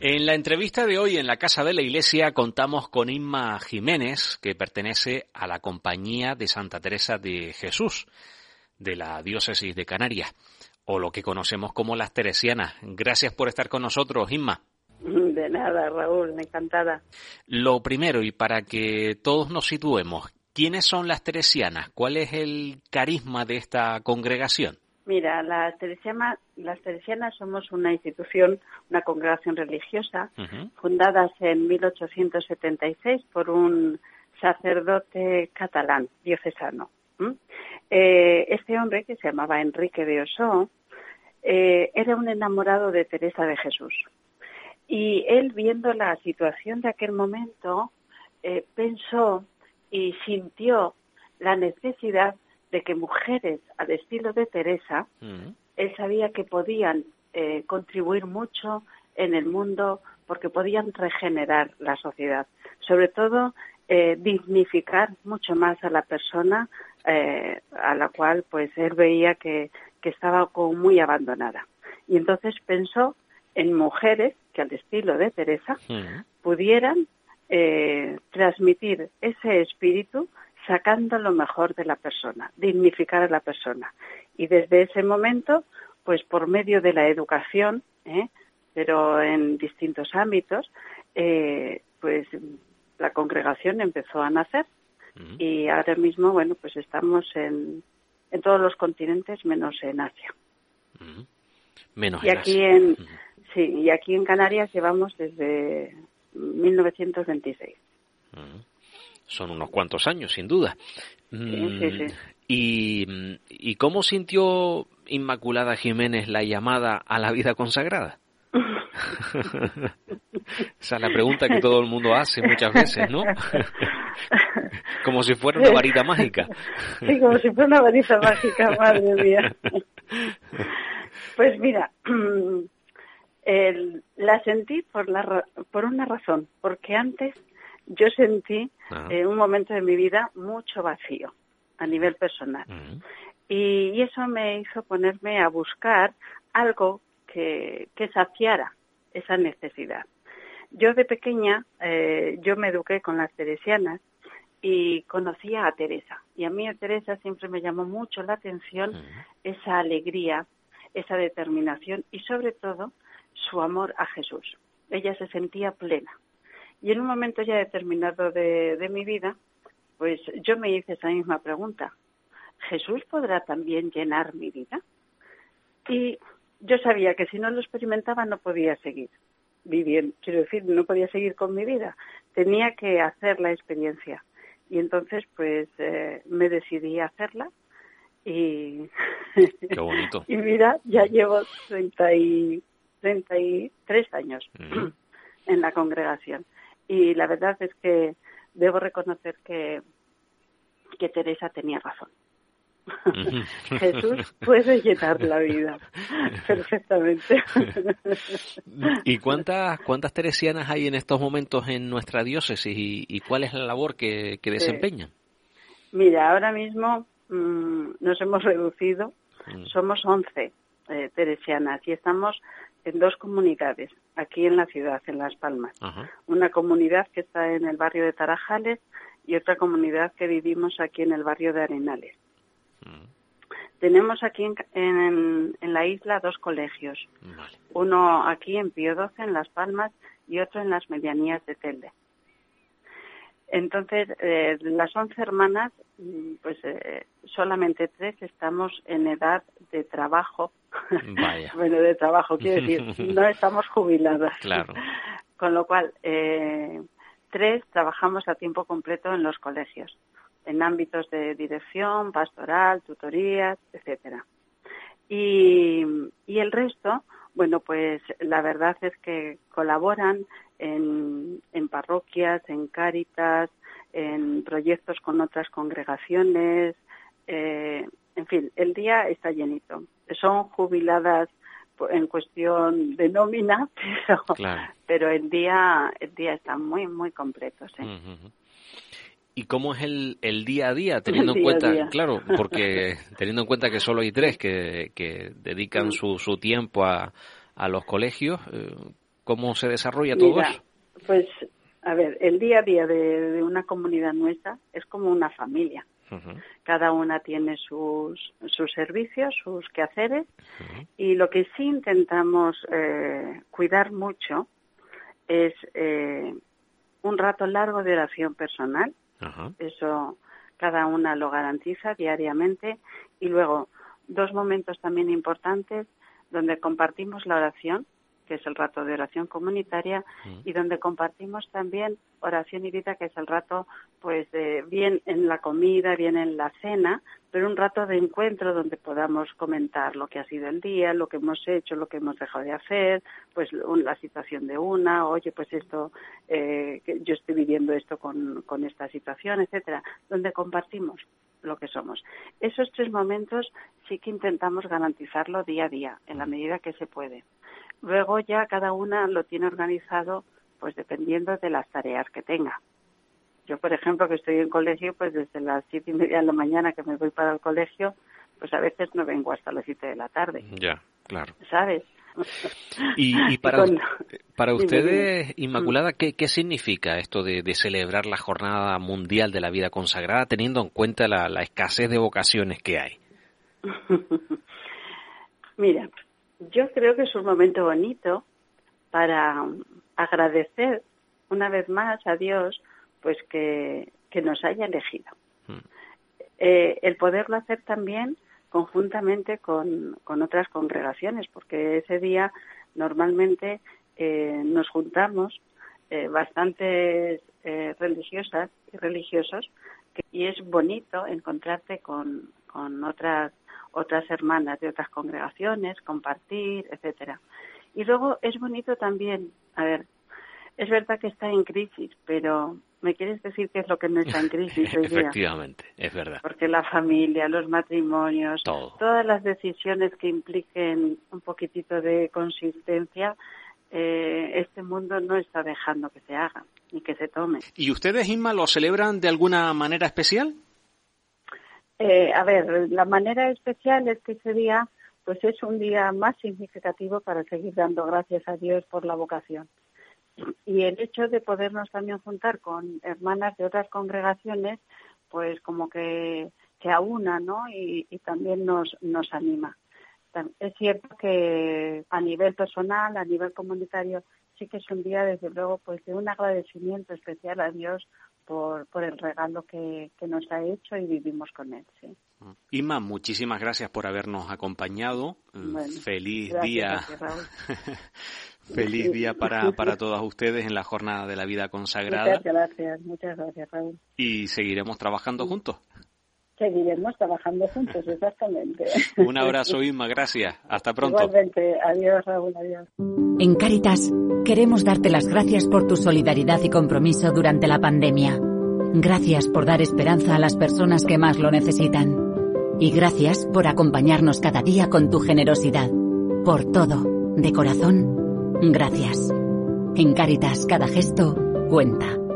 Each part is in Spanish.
En la entrevista de hoy en la Casa de la Iglesia contamos con Inma Jiménez, que pertenece a la Compañía de Santa Teresa de Jesús, de la Diócesis de Canarias, o lo que conocemos como las Teresianas. Gracias por estar con nosotros, Inma. De nada, Raúl, encantada. Lo primero, y para que todos nos situemos, ¿quiénes son las Teresianas? ¿Cuál es el carisma de esta congregación? Mira, las teresianas, las teresianas somos una institución, una congregación religiosa, fundadas en 1876 por un sacerdote catalán, diocesano. Eh, este hombre, que se llamaba Enrique de Osó, eh, era un enamorado de Teresa de Jesús. Y él, viendo la situación de aquel momento, eh, pensó y sintió la necesidad de que mujeres al estilo de Teresa, mm. él sabía que podían eh, contribuir mucho en el mundo porque podían regenerar la sociedad. Sobre todo, eh, dignificar mucho más a la persona eh, a la cual pues él veía que, que estaba como muy abandonada. Y entonces pensó en mujeres que al estilo de Teresa mm. pudieran transmitir ese espíritu sacando lo mejor de la persona, dignificar a la persona. Y desde ese momento, pues por medio de la educación, ¿eh? pero en distintos ámbitos, eh, pues la congregación empezó a nacer. Y ahora mismo, bueno, pues estamos en, en todos los continentes menos en Asia. Menos y aquí en sí y aquí en Canarias llevamos desde 1926 son unos cuantos años, sin duda. Mm, ¿Y, ¿Y cómo sintió Inmaculada Jiménez la llamada a la vida consagrada? Esa es la pregunta que todo el mundo hace muchas veces, ¿no? como si fuera una varita mágica. Sí, como si fuera una varita mágica, madre mía. Pues mira, la sentí por, la, por una razón, porque antes yo sentí en un momento de mi vida mucho vacío a nivel personal. y, eso me hizo ponerme a buscar algo que, que saciara esa necesidad. Yo de pequeña, eh, yo me eduqué con las teresianas y conocía a Teresa. Y a mí a Teresa siempre me llamó mucho la atención esa alegría, esa determinación y sobre todo su amor a Jesús. Ella se sentía plena. Y en un momento ya determinado de, mi vida, pues yo me hice esa misma pregunta. ¿Jesús podrá también llenar mi vida? Y yo sabía que si no lo experimentaba no podía seguir viviendo, quiero decir, no podía seguir con mi vida. Tenía que hacer la experiencia. Y entonces, pues, eh, me decidí a hacerla. Y, Qué bonito. y mira, ya llevo 30 y, 33 años en la congregación y la verdad es que debo reconocer que, que Teresa tenía razón. Jesús puede llenar la vida perfectamente. ¿Y cuántas cuántas teresianas hay en estos momentos en nuestra diócesis y, cuál es la labor que, que desempeñan? Mira, ahora mismo mm, nos hemos reducido, mm. somos 11 eh, teresianas y estamos en dos comunidades, aquí en la ciudad, en Las Palmas. Una comunidad que está en el barrio de Tarajales y otra comunidad que vivimos aquí en el barrio de Arenales. Mm. Tenemos aquí en, en, la isla dos colegios. Uno aquí en Pío XII, en Las Palmas, y otro en las medianías de Telde. Entonces, eh, las once hermanas, mm, pues eh, solamente tres estamos en edad de trabajo. bueno, de trabajo, quiero decir, no estamos jubiladas. Claro. Con lo cual, eh, tres trabajamos a tiempo completo en los colegios, en ámbitos de dirección, pastoral, tutorías, etcétera. Y, y el resto, bueno, pues la verdad es que colaboran en, en parroquias, en cáritas, en proyectos con otras congregaciones, eh, en fin, el día está llenito. Son jubiladas en cuestión de nómina, pero, pero el día el día está muy muy completo, sí. ¿Y cómo es el, el día a día, teniendo en cuenta, claro, porque teniendo en cuenta que solo hay tres que, que dedican su, su tiempo a, a los colegios, eh, ¿Cómo se desarrolla todo eso? Pues, a ver, el día a día de, una comunidad nuestra es como una familia. Cada una tiene sus, sus servicios, sus quehaceres y lo que sí intentamos eh, cuidar mucho es eh, un rato largo de oración personal. Eso cada una lo garantiza diariamente. Y luego dos momentos también importantes donde compartimos la oración que es el rato de oración comunitaria, mm. y donde compartimos también oración y vida, que es el rato, pues, de, bien en la comida, bien en la cena, pero un rato de encuentro donde podamos comentar lo que ha sido el día, lo que hemos hecho, lo que hemos dejado de hacer, pues la situación de una, oye, pues esto, eh, yo estoy viviendo esto con, con esta situación, etcétera, donde compartimos lo que somos. Esos tres momentos sí que intentamos garantizarlo día a día, en la medida que se puede. Luego ya cada una lo tiene organizado pues dependiendo de las tareas que tenga. Yo, por ejemplo, que estoy en colegio, pues desde las siete y media de la mañana que me voy para el colegio, pues a veces no vengo hasta las siete de la tarde. Ya, claro. ¿Sabes? Y, para, para ustedes, Inmaculada, ¿qué, ¿qué, significa esto de, celebrar la Jornada Mundial de la Vida Consagrada teniendo en cuenta la, la escasez de vocaciones que hay? Mira, yo creo que es un momento bonito para agradecer una vez más a Dios pues que, nos haya elegido. Hmm. Eh, el poderlo hacer también conjuntamente con, otras congregaciones, porque ese día normalmente eh, nos juntamos eh, bastantes eh, religiosas y religiosos y es bonito encontrarte con, con otras otras hermanas de otras congregaciones, compartir, etcétera. Y luego es bonito también, a ver, es verdad que está en crisis, pero ¿me quieres decir qué es lo que no está en crisis hoy día? Efectivamente, es verdad. Porque la familia, los matrimonios, todas las decisiones que impliquen un poquitito de consistencia, eh, este mundo no está dejando que se haga ni que se tome. ¿Y ustedes, Inma, lo celebran de alguna manera especial? Eh, a ver, la manera especial es que ese día pues es un día más significativo para seguir dando gracias a Dios por la vocación. Y el hecho de podernos también juntar con hermanas de otras congregaciones, pues como que se aúna, ¿no? Y, y también nos, nos anima. Es cierto que a nivel personal, a nivel comunitario, sí que es un día, desde luego, pues de un agradecimiento especial a Dios por, por el regalo que, nos ha hecho y vivimos con él. Sí. Inma, muchísimas gracias por habernos acompañado. Feliz día. Feliz día para, para todas ustedes en la jornada de la vida consagrada. Muchas gracias, muchas gracias, Raúl. Y seguiremos trabajando juntos. Seguiremos trabajando juntos, exactamente. Un abrazo, Inma, gracias. Hasta pronto. Igualmente. Adiós, Raúl, adiós. En Caritas queremos darte las gracias por tu solidaridad y compromiso durante la pandemia. Gracias por dar esperanza a las personas que más lo necesitan. Y gracias por acompañarnos cada día con tu generosidad. Por todo, de corazón, gracias. En Caritas cada gesto cuenta.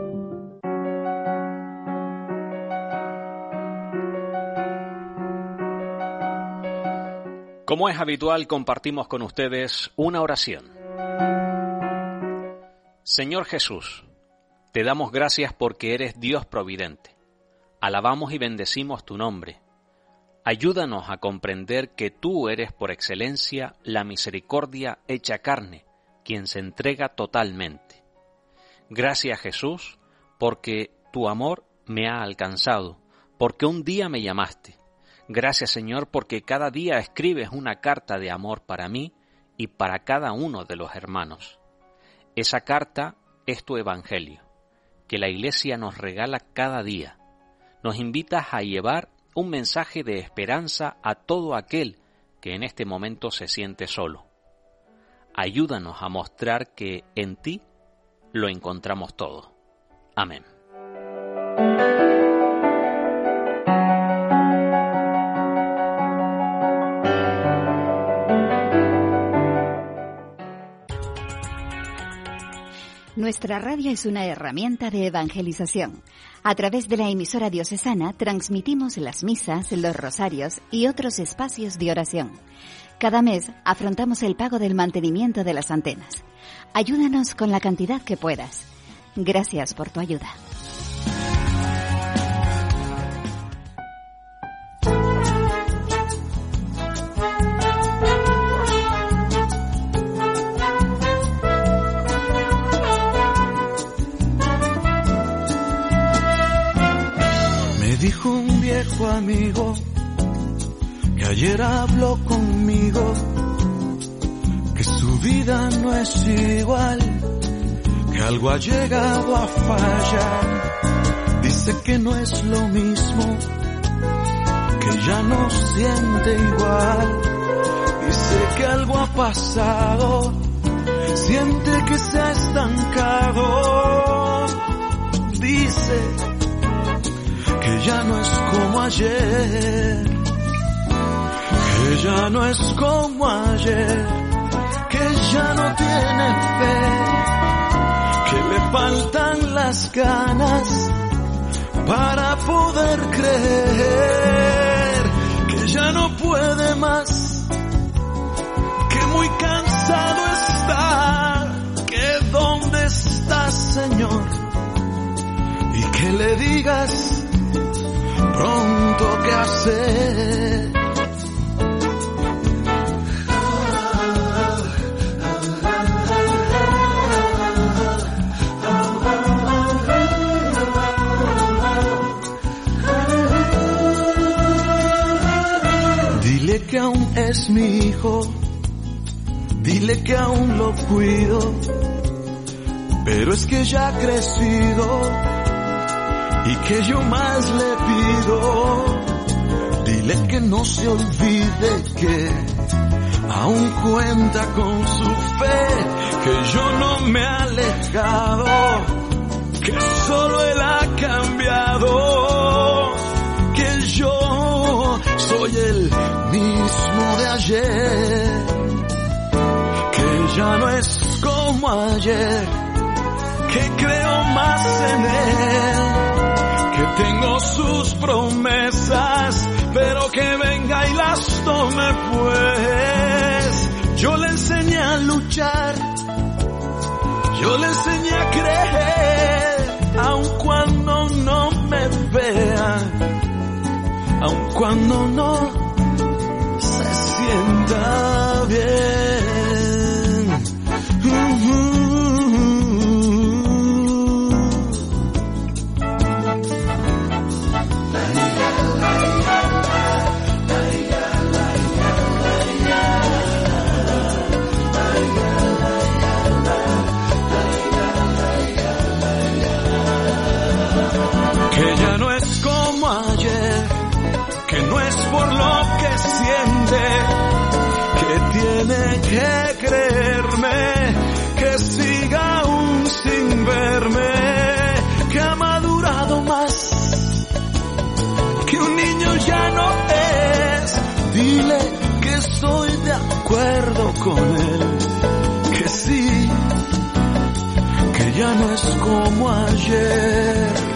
Como es habitual, compartimos con ustedes una oración. Señor Jesús, te damos gracias porque eres Dios providente. Alabamos y bendecimos tu nombre. Ayúdanos a comprender que tú eres por excelencia la misericordia hecha carne, quien se entrega totalmente. Gracias Jesús, porque tu amor me ha alcanzado, porque un día me llamaste. Gracias Señor, porque cada día escribes una carta de amor para mí y para cada uno de los hermanos. Esa carta es tu Evangelio, que la Iglesia nos regala cada día. Nos invitas a llevar un mensaje de esperanza a todo aquel que en este momento se siente solo. Ayúdanos a mostrar que en ti lo encontramos todo. Amén. Nuestra radio es una herramienta de evangelización. A través de la emisora diocesana transmitimos las misas, los rosarios y otros espacios de oración. Cada mes afrontamos el pago del mantenimiento de las antenas. Ayúdanos con la cantidad que puedas. Gracias por tu ayuda. Que ayer habló conmigo que su vida no es igual, que algo ha llegado a fallar. Dice que no es lo mismo, que ya no siente igual. Dice que algo ha pasado, siente que se ha estancado. Dice ya no es como ayer, que ya no es como ayer ya no tiene fe, que le faltan las ganas para poder creer, que ya no puede más, que muy cansado está, que dónde está Señor, y que le digas pronto qué hacer. que aún es mi hijo, dile que aún lo cuido, pero es que ya ha crecido y que yo más le pido, dile que no se olvide que aún cuenta con su fe, que yo no me he alejado, que solo él ha cambiado, que yo soy el mismo de ayer, que ya no es como ayer, que creo más en él, tengo sus promesas, pero que venga y las tome pues. Yo le enseñé a luchar, yo le enseñé a creer, aun cuando no me vea, aun cuando no sienta bien. Que ya no es como ayer.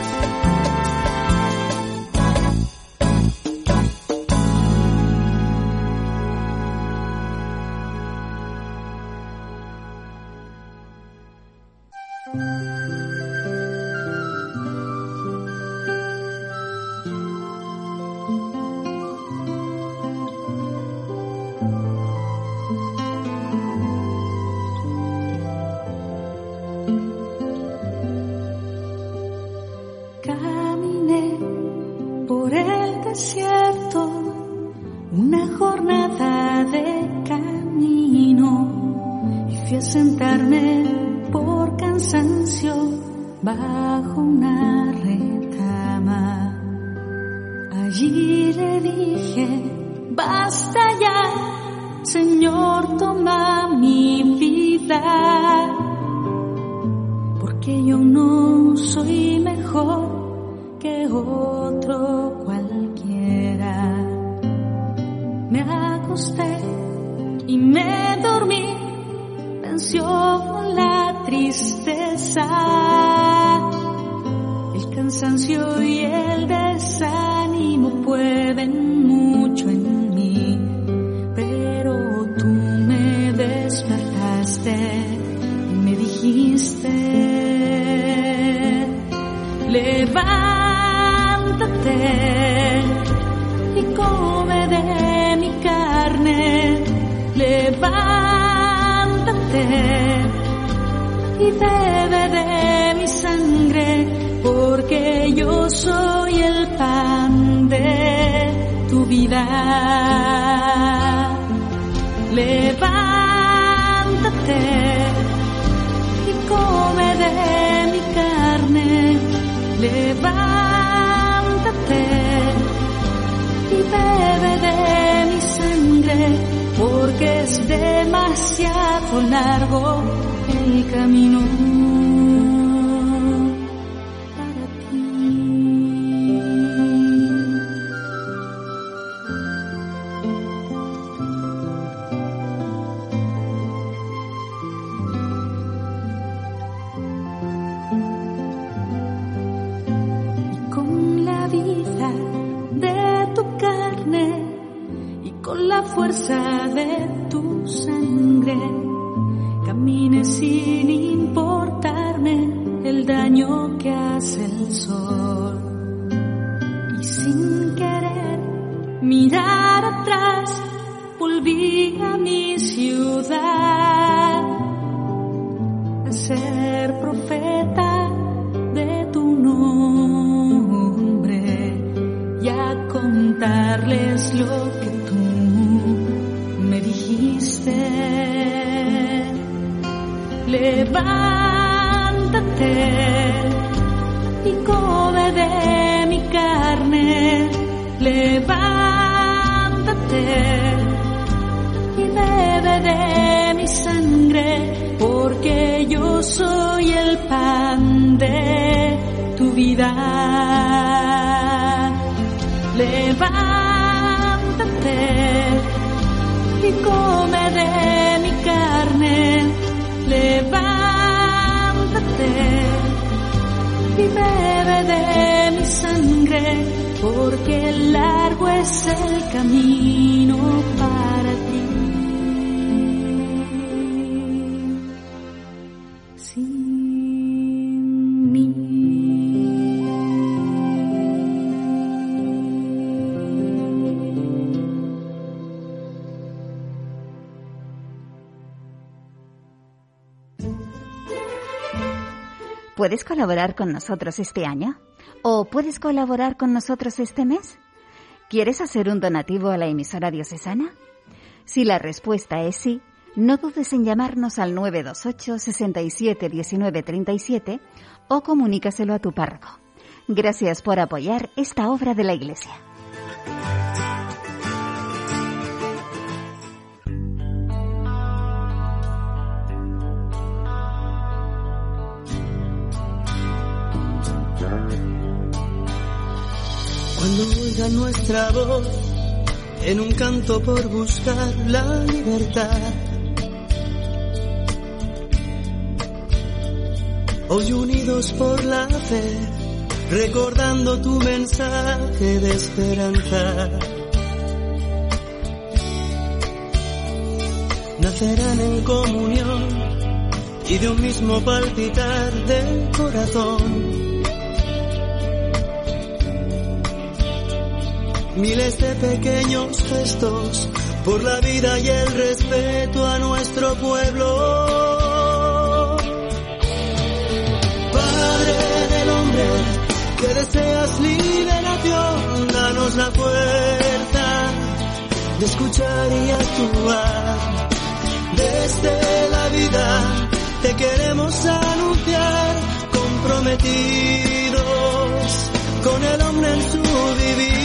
por el desierto, una jornada de camino, y fui a sentarme por cansancio bajo una retama. Allí le dije, basta ya, Señor, toma mi vida, porque yo no soy mejor que otro. y me dormí, venció la tristeza. El cansancio y el desánimo pueden yo soy el pan de tu vida. Levántate y come de mi carne. Levántate y bebe de mi sangre, porque es demasiado largo el camino. ser profeta de tu nombre y a contarles lo que tú me dijiste. Levántate y come de mi carne. Levántate y bebe de sangre, porque yo soy el pan de tu vida. Levántate y come de mi carne. Levántate y bebe de mi sangre, porque largo es el camino para ti. ¿Puedes colaborar con nosotros este año? ¿O puedes colaborar con nosotros este mes? ¿Quieres hacer un donativo a la emisora diocesana? Si la respuesta es sí, no dudes en llamarnos al 928 67 19 37 o comunícaselo a tu párroco. Gracias por apoyar esta obra de la Iglesia. Cuando nuestra voz en un canto por buscar la libertad. Hoy unidos por la fe, recordando tu mensaje de esperanza. Nacerán en comunión y de un mismo palpitar del corazón miles de pequeños gestos por la vida y el respeto a nuestro pueblo. Padre del hombre, que deseas liberación, danos la fuerza de escuchar y actuar. Desde la vida te queremos anunciar, comprometidos con el hombre en su vivir.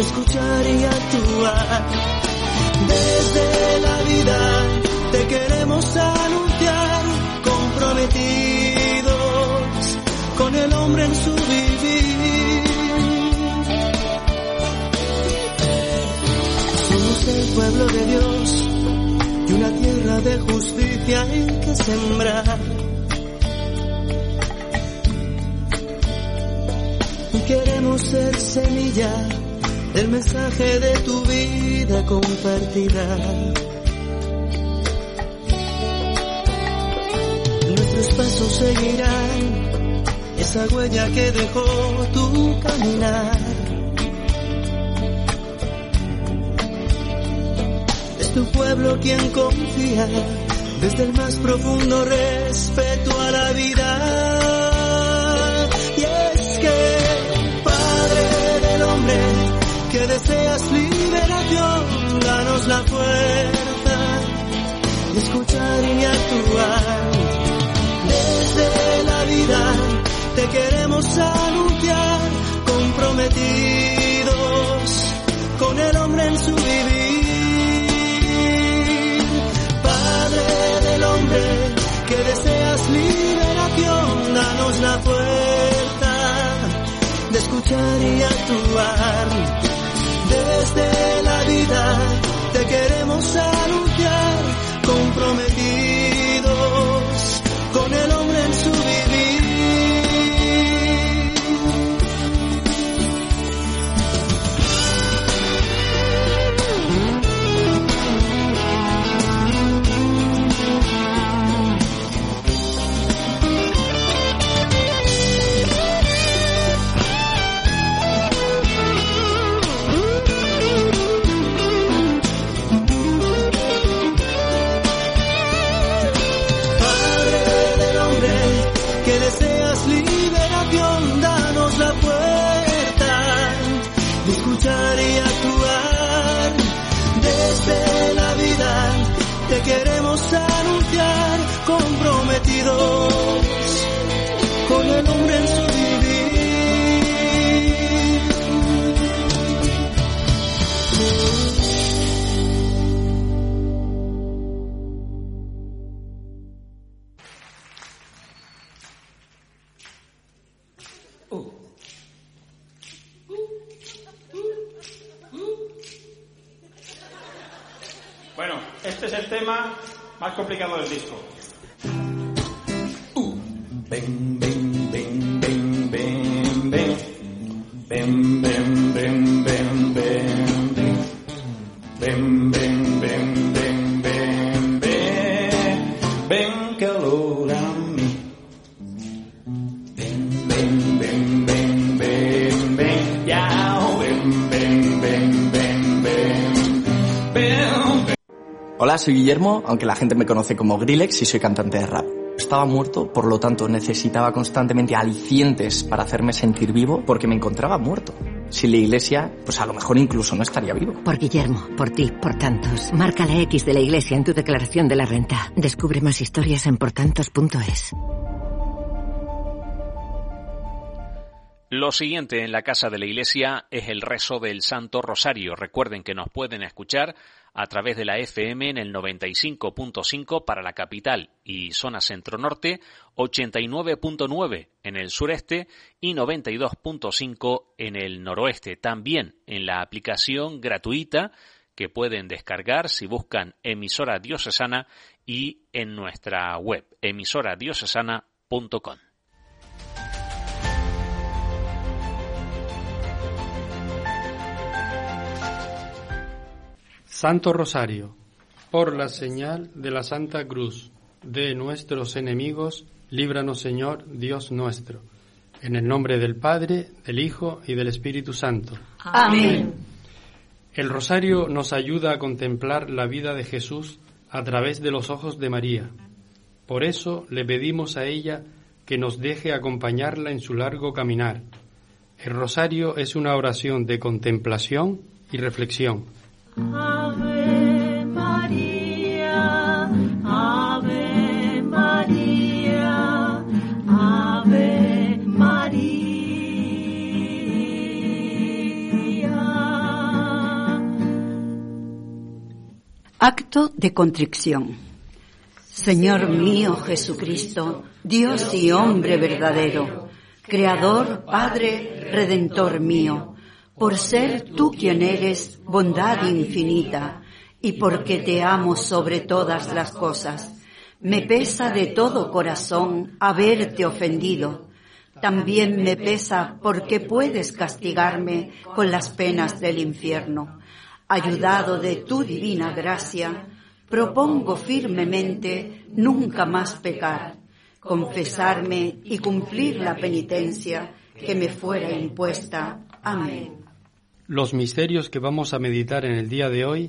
Escuchar y actuar. Desde la vida te queremos anunciar, comprometidos con el hombre en su vivir. Somos el pueblo de Dios y una tierra de justicia en que sembrar Queremos ser semilla del mensaje de tu vida compartida. Nuestros pasos seguirán esa huella que dejó tu caminar. Es tu pueblo quien confía desde el más profundo respeto a la vida. Y es que, Padre del hombre, que deseas liberación, danos la fuerza de escuchar y actuar. Desde la vida te queremos anunciar, comprometidos con el hombre en su vivir. que deseas liberación, danos la fuerza de escuchar y actuar. Desde la vida te queremos anunciar, comprometidos este es el tema más complicado del disco. Ven, soy Guillermo, aunque la gente me conoce como Grillex y soy cantante de rap. Estaba muerto, por lo tanto necesitaba constantemente alicientes para hacerme sentir vivo porque me encontraba muerto. Sin la iglesia, pues a lo mejor incluso no estaría vivo. Por Guillermo, por ti, por tantos. Marca la X de la iglesia en tu declaración de la renta. Descubre más historias en portantos.es. Lo siguiente en la casa de la iglesia es el rezo del Santo Rosario. Recuerden que nos pueden escuchar a través de la FM en el 95.5 para la capital y zona centro-norte, 89.9 en el sureste y 92.5 en el noroeste. También en la aplicación gratuita que pueden descargar si buscan emisora diocesana y en nuestra web emisoradiocesana.com. Santo Rosario, por la señal de la Santa Cruz de nuestros enemigos, líbranos Señor, Dios nuestro. En el nombre del Padre, del Hijo y del Espíritu Santo. Amén. El rosario nos ayuda a contemplar la vida de Jesús a través de los ojos de María. Por eso le pedimos a ella que nos deje acompañarla en su largo caminar. El rosario es una oración de contemplación y reflexión. Acto de contrición. Señor mío Jesucristo, Dios y hombre verdadero, Creador, Padre, Redentor mío, por ser tú quien eres bondad infinita y porque te amo sobre todas las cosas. Me pesa de todo corazón haberte ofendido. También me pesa porque puedes castigarme con las penas del infierno. Ayudado de tu divina gracia, propongo firmemente nunca más pecar. confesarme y cumplir la penitencia que me fuera impuesta. Amén. Los misterios que vamos a meditar en el día de hoy